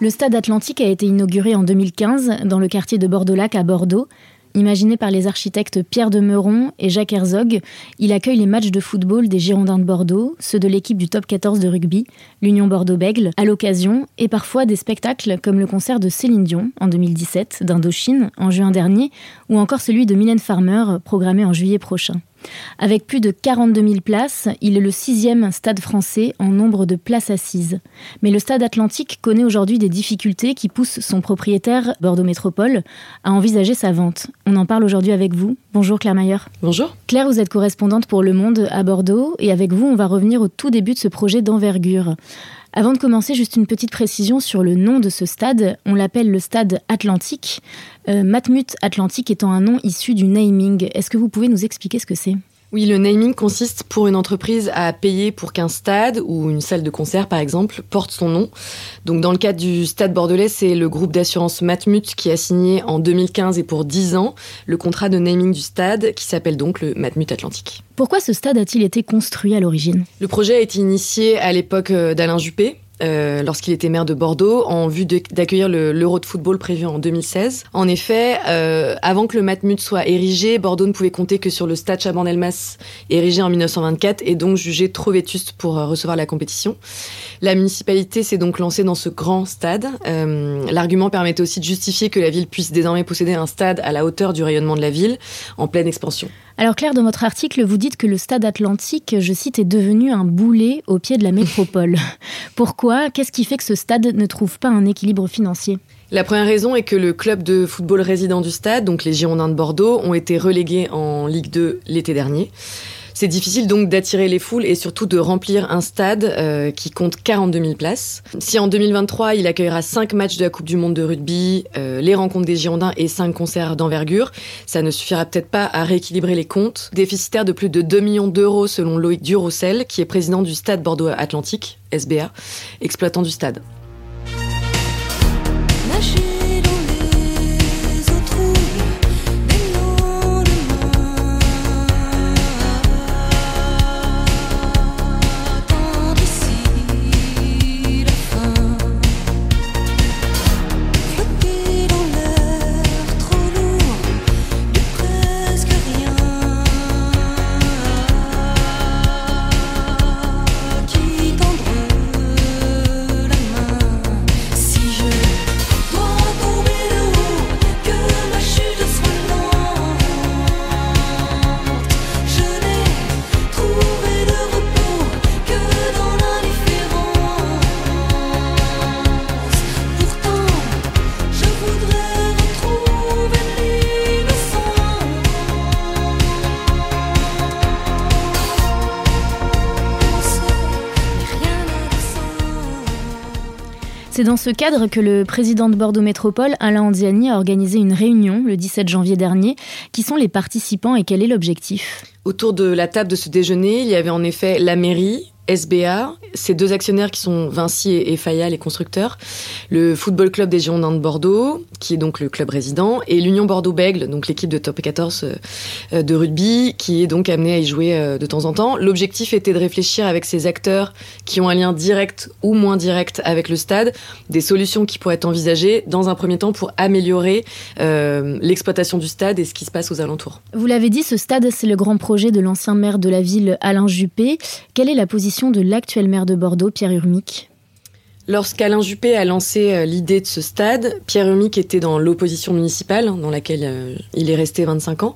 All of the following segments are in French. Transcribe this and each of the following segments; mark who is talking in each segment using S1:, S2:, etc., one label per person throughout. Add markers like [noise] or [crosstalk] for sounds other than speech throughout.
S1: Le stade Atlantique a été inauguré en 2015 dans le quartier de Bordeaux-Lac à Bordeaux. Imaginé par les architectes Pierre de Meuron et Jacques Herzog, il accueille les matchs de football des Girondins de Bordeaux, ceux de l'équipe du top 14 de rugby, l'Union Bordeaux-Bègle, à l'occasion, et parfois des spectacles comme le concert de Céline Dion en 2017, d'Indochine en juin dernier, ou encore celui de Mylène Farmer programmé en juillet prochain. Avec plus de 42 000 places, il est le sixième stade français en nombre de places assises. Mais le stade Atlantique connaît aujourd'hui des difficultés qui poussent son propriétaire, Bordeaux Métropole, à envisager sa vente. On en parle aujourd'hui avec vous. Bonjour Claire Mayer.
S2: Bonjour.
S1: Claire, vous êtes correspondante pour Le Monde à Bordeaux et avec vous, on va revenir au tout début de ce projet d'envergure. Avant de commencer, juste une petite précision sur le nom de ce stade. On l'appelle le stade Atlantique. Euh, Matmut Atlantique étant un nom issu du naming. Est-ce que vous pouvez nous expliquer ce que c'est?
S2: Oui, le naming consiste pour une entreprise à payer pour qu'un stade ou une salle de concert, par exemple, porte son nom. Donc, dans le cadre du stade bordelais, c'est le groupe d'assurance Matmut qui a signé en 2015 et pour 10 ans le contrat de naming du stade qui s'appelle donc le Matmut Atlantique.
S1: Pourquoi ce stade a-t-il été construit à l'origine?
S2: Le projet a été initié à l'époque euh, d'Alain Juppé, euh, lorsqu'il était maire de Bordeaux, en vue d'accueillir le- l'Euro de football prévu en 2016. En effet, euh, avant que le Matmut soit érigé, Bordeaux ne pouvait compter que sur le stade Chaban-Delmas, érigé en 1924, et donc jugé trop vétuste pour euh, recevoir la compétition. La municipalité s'est donc lancée dans ce grand stade. Euh, L'argument permettait aussi de justifier que la ville puisse désormais posséder un stade à la hauteur du rayonnement de la ville, en pleine expansion.
S1: Alors Claire, dans votre article, vous dites que le stade Atlantique, je cite, est devenu un boulet au pied de la métropole. [laughs] Pourquoi? Qu'est-ce qui fait que ce stade ne trouve pas un équilibre financier?
S2: La première raison est que le club de football résident du stade, donc les Girondins de Bordeaux, ont été relégués en Ligue 2 l'été dernier. C'est difficile donc d'attirer les foules et surtout de remplir un stade euh, qui compte 42 000 places. Si en 2023 il accueillera 5 matchs de la Coupe du Monde de rugby, euh, les rencontres des Girondins et 5 concerts d'envergure, ça ne suffira peut-être pas à rééquilibrer les comptes. Déficitaire de plus de 2 millions d'euros selon Loïc Durossel, qui est président du stade Bordeaux Atlantique, SBA, exploitant du stade.
S1: C'est dans ce cadre que le président de Bordeaux Métropole, Alain Anziani, a organisé une réunion le 17 janvier dernier. Qui sont les participants et quel est l'objectif?
S2: Autour de la table de ce déjeuner, il y avait en effet la mairie, SBA, ces deux actionnaires qui sont Vinci et, Fayal, les constructeurs, le Football Club des Girondins de Bordeaux, qui est donc le club résident, et l'Union Bordeaux-Bègle, donc l'équipe de top 14 euh, de rugby, qui est donc amenée à y jouer euh, de temps en temps. L'objectif était de réfléchir avec ces acteurs qui ont un lien direct ou moins direct avec le stade, des solutions qui pourraient être envisagées dans un premier temps pour améliorer euh, l'exploitation du stade et ce qui se passe aux alentours.
S1: Vous l'avez dit, ce stade, c'est le grand projet de l'ancien maire de la ville, Alain Juppé. Quelle est la position de l'actuel maire de Bordeaux, Pierre Urmic
S2: Lorsqu'Alain Juppé a lancé euh, l'idée de ce stade, Pierre Humic était dans l'opposition municipale, hein, dans laquelle euh, il est resté 25 ans.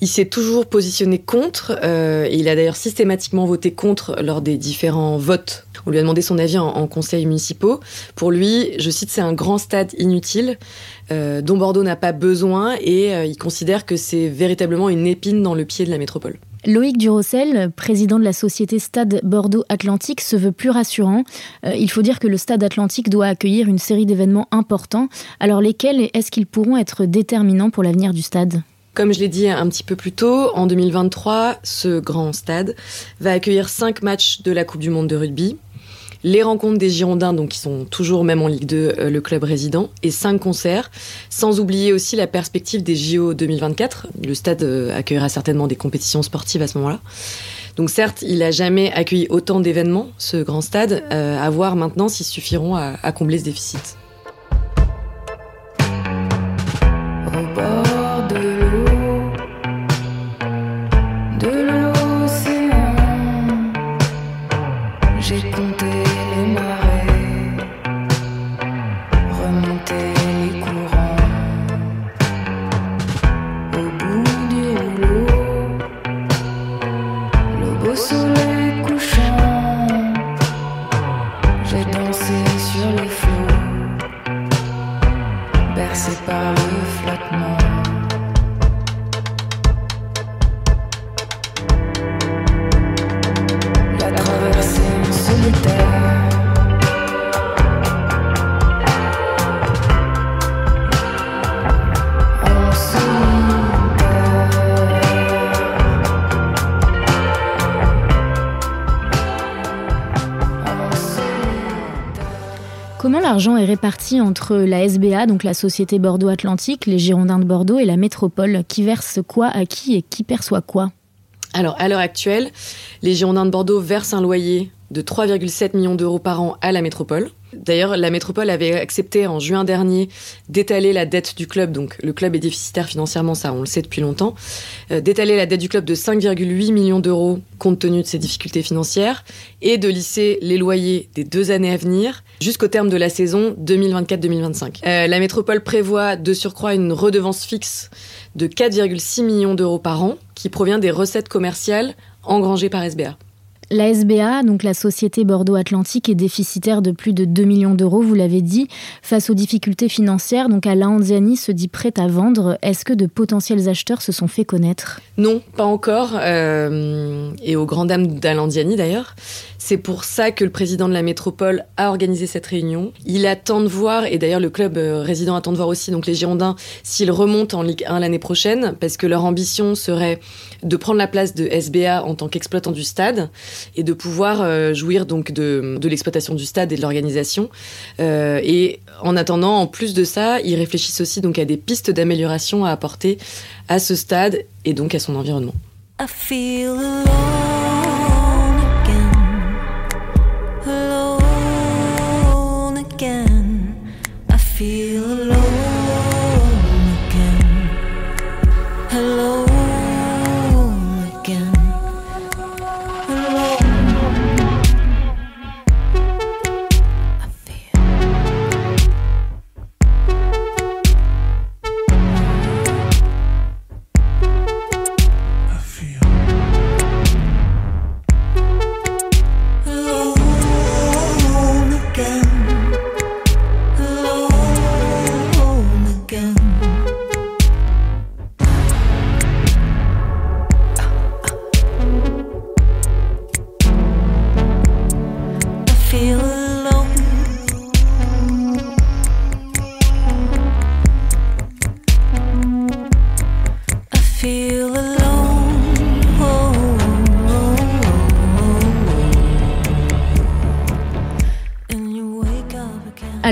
S2: Il s'est toujours positionné contre, euh, et il a d'ailleurs systématiquement voté contre lors des différents votes. On lui a demandé son avis en, conseils municipaux. Pour lui, je cite, c'est un grand stade inutile dont Bordeaux n'a pas besoin, et il considère que c'est véritablement une épine dans le pied de la métropole.
S1: Loïc Durossel, président de la société Stade Bordeaux Atlantique, se veut plus rassurant. Euh, il faut dire que le Stade Atlantique doit accueillir une série d'événements importants. Alors lesquels est-ce qu'ils pourront être déterminants pour l'avenir du stade?
S2: Comme je l'ai dit un petit peu plus tôt, en 2023, ce grand stade va accueillir cinq matchs de la Coupe du Monde de rugby, les rencontres des Girondins, donc qui sont toujours même en Ligue 2, euh, le club résident, et cinq concerts, sans oublier aussi la perspective des JO 2024. Le stade euh, accueillera certainement des compétitions sportives à ce moment-là. Donc certes, il n'a jamais accueilli autant d'événements, ce grand stade, euh, à voir maintenant s'ils suffiront à, à combler ce déficit.
S1: L'argent est réparti entre la SBA, donc la Société Bordeaux Atlantique, les Girondins de Bordeaux et la métropole. Qui verse quoi à qui et qui perçoit quoi?
S2: Alors, à l'heure actuelle, les Girondins de Bordeaux versent un loyer de 3,7 millions d'euros par an à la métropole. D'ailleurs, la métropole avait accepté en juin dernier d'étaler la dette du club, donc le club est déficitaire financièrement, ça on le sait depuis longtemps, euh, d'étaler la dette du club de 5,8 millions d'euros compte tenu de ses difficultés financières et de lisser les loyers des deux années à venir jusqu'au terme de la saison 2024-2025. Euh, la métropole prévoit de surcroît une redevance fixe de 4,6 millions d'euros par an qui provient des recettes commerciales engrangées par SBA.
S1: La SBA, donc la Société Bordeaux Atlantique, est déficitaire de plus de 2 millions d'euros, vous l'avez dit. Face aux difficultés financières, donc Alain Anziani se dit prêt à vendre. Est-ce que de potentiels acheteurs se sont fait connaître?
S2: Non, pas encore, euh, et aux grandes dames d'Alandiani d'ailleurs. C'est pour ça que le président de la métropole a organisé cette réunion. Il attend de voir, et d'ailleurs le club euh, résident attend de voir aussi, donc les Girondins, s'ils remontent en Ligue 1 l'année prochaine, parce que leur ambition serait de prendre la place de SBA en tant qu'exploitant du stade et de pouvoir euh, jouir donc de, l'exploitation du stade et de l'organisation. Euh, et en attendant, en plus de ça, ils réfléchissent aussi donc à des pistes d'amélioration à apporter à ce stade et donc à son environnement.
S3: Again.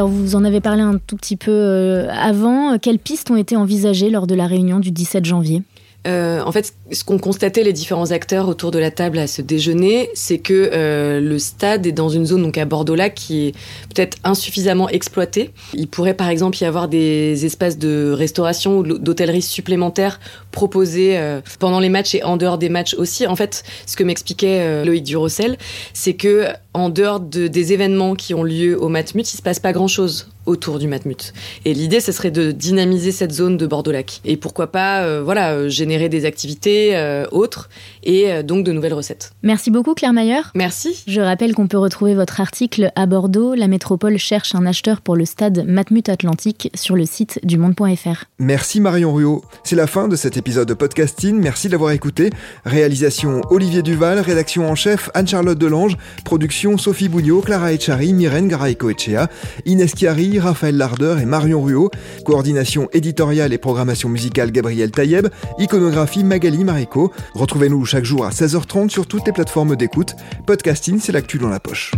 S1: Alors, vous en avez parlé un tout petit peu euh, avant. Quelles pistes ont été envisagées lors de la réunion du 17 janvier?
S2: Euh, en fait, ce qu'ont constaté les différents acteurs autour de la table à ce déjeuner, c'est que euh, le stade est dans une zone donc à Bordeaux-Lac qui est peut-être insuffisamment exploitée. Il pourrait par exemple y avoir des espaces de restauration ou d'hôtellerie supplémentaires proposés euh, pendant les matchs et en dehors des matchs aussi. En fait, ce que m'expliquait Loïc Durossel, c'est que en dehors de, des événements qui ont lieu au Matmut, il se passe pas grand-chose autour du Matmut. Et l'idée, ce serait de dynamiser cette zone de Bordeaux-Lac. Et pourquoi pas, euh, voilà, euh, générer des activités euh, autres et euh, donc de nouvelles recettes.
S1: Merci beaucoup Claire Mayer.
S2: Merci.
S1: Je rappelle qu'on peut retrouver votre article à Bordeaux. La métropole cherche un acheteur pour le stade Matmut Atlantique sur le site du monde.fr.
S4: Merci Marion Ruot. C'est la fin de cet épisode de podcasting. Merci de l'avoir écouté. Réalisation Olivier Duval, rédaction en chef Anne-Charlotte Delange, production Sophie Bougnot, Clara Echari, Myrène Garay-Coechea, Inès Chiari, Raphaël Larder et Marion Ruot. Coordination éditoriale et programmation musicale Gabriel Taïeb. Iconographie Magali Marico. Retrouvez-nous chaque jour à 16h30 sur toutes les plateformes d'écoute. Podcasting, c'est l'actu dans la poche.